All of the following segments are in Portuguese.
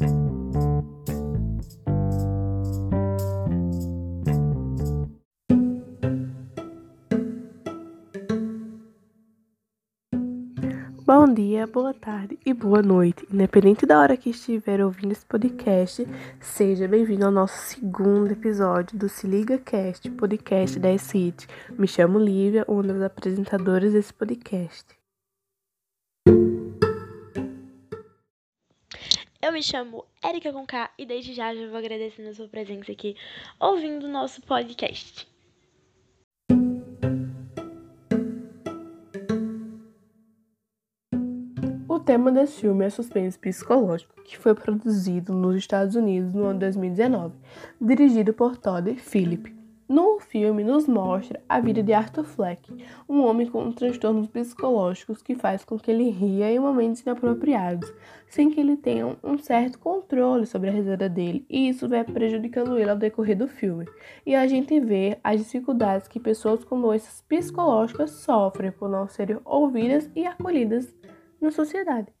Bom dia, boa tarde e boa noite. Independente da hora que estiver ouvindo esse podcast, seja bem-vindo ao nosso segundo episódio do Se Liga Cast, podcast da ECIT. Me chamo Lívia, uma das apresentadoras desse podcast. Eu me chamo Erika Conká e desde já já vou agradecendo a sua presença aqui ouvindo o nosso podcast. O tema desse filme é suspense psicológico, que foi produzido nos Estados Unidos no ano 2019, dirigido por Todd Phillips. No filme nos mostra a vida de Arthur Fleck, um homem com transtornos psicológicos que faz com que ele ria em momentos inapropriados, sem que ele tenha um certo controle sobre a risada dele, e isso vai prejudicando ele ao decorrer do filme. E a gente vê as dificuldades que pessoas com doenças psicológicas sofrem por não serem ouvidas e acolhidas na sociedade.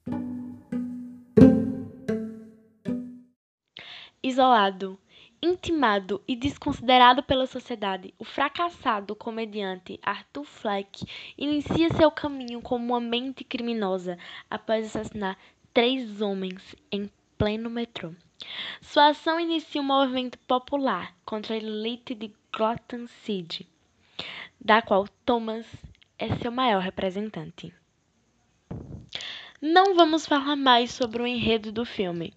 Isolado, intimado e desconsiderado pela sociedade, o fracassado comediante Arthur Fleck inicia seu caminho como uma mente criminosa após assassinar três homens em pleno metrô. Sua ação inicia um movimento popular contra a elite de Gotham City, da qual Thomas é seu maior representante. Não vamos falar mais sobre o enredo do filme,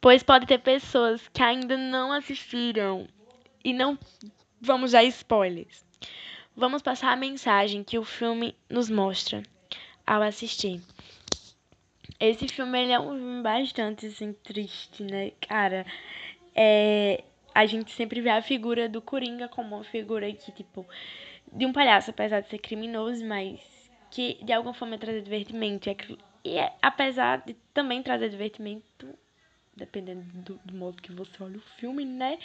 pois pode ter pessoas que ainda não assistiram e não vamos dar spoilers. Vamos passar a mensagem que o filme nos mostra ao assistir. Esse filme ele é um filme bastante assim, triste, né, cara? É, a gente sempre vê a figura do Coringa como uma figura que, tipo, de um palhaço, apesar de ser criminoso, mas que de alguma forma traz divertimento. E é, apesar de também trazer divertimento, dependendo do, do modo que você olha o filme, né?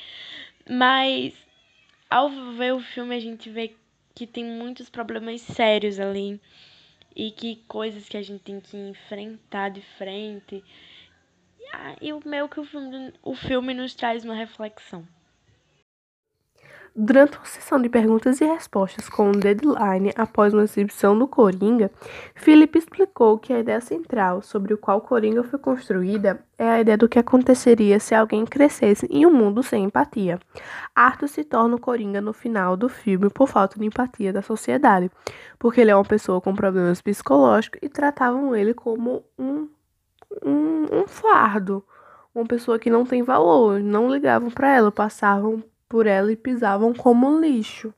Mas ao ver o filme a gente vê que tem muitos problemas sérios ali e que coisas que a gente tem que enfrentar de frente. E o meu que o filme, o filme nos traz uma reflexão. Durante uma sessão de perguntas e respostas com um deadline após uma exibição do Coringa, Philip explicou que a ideia central sobre o qual Coringa foi construída é a ideia do que aconteceria se alguém crescesse em um mundo sem empatia. Arthur se torna o Coringa no final do filme por falta de empatia da sociedade, porque ele é uma pessoa com problemas psicológicos e tratavam ele como um, um, um fardo, uma pessoa que não tem valor, não ligavam para ela, passavam por ela e pisavam como lixo.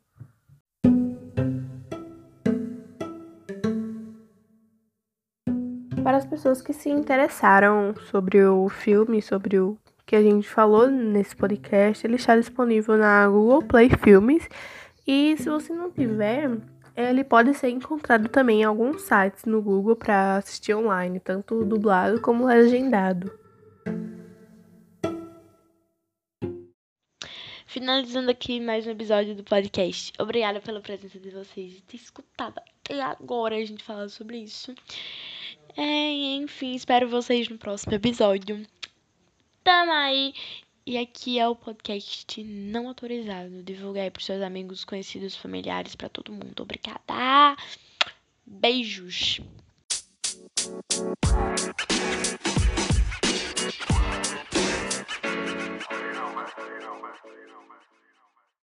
Para as pessoas que se interessaram sobre o filme, sobre o que a gente falou nesse podcast, ele está disponível na Google Play Filmes. E se você não tiver, ele pode ser encontrado também em alguns sites no Google para assistir online, tanto dublado como legendado. Finalizando aqui mais um episódio do podcast. Obrigada pela presença de vocês e ter escutado até agora a gente falar sobre isso. É, enfim, espero vocês no próximo episódio. Tamo aí! E aqui é o podcast não autorizado. Divulgar aí pros seus amigos, conhecidos, familiares, para todo mundo. Obrigada! Beijos!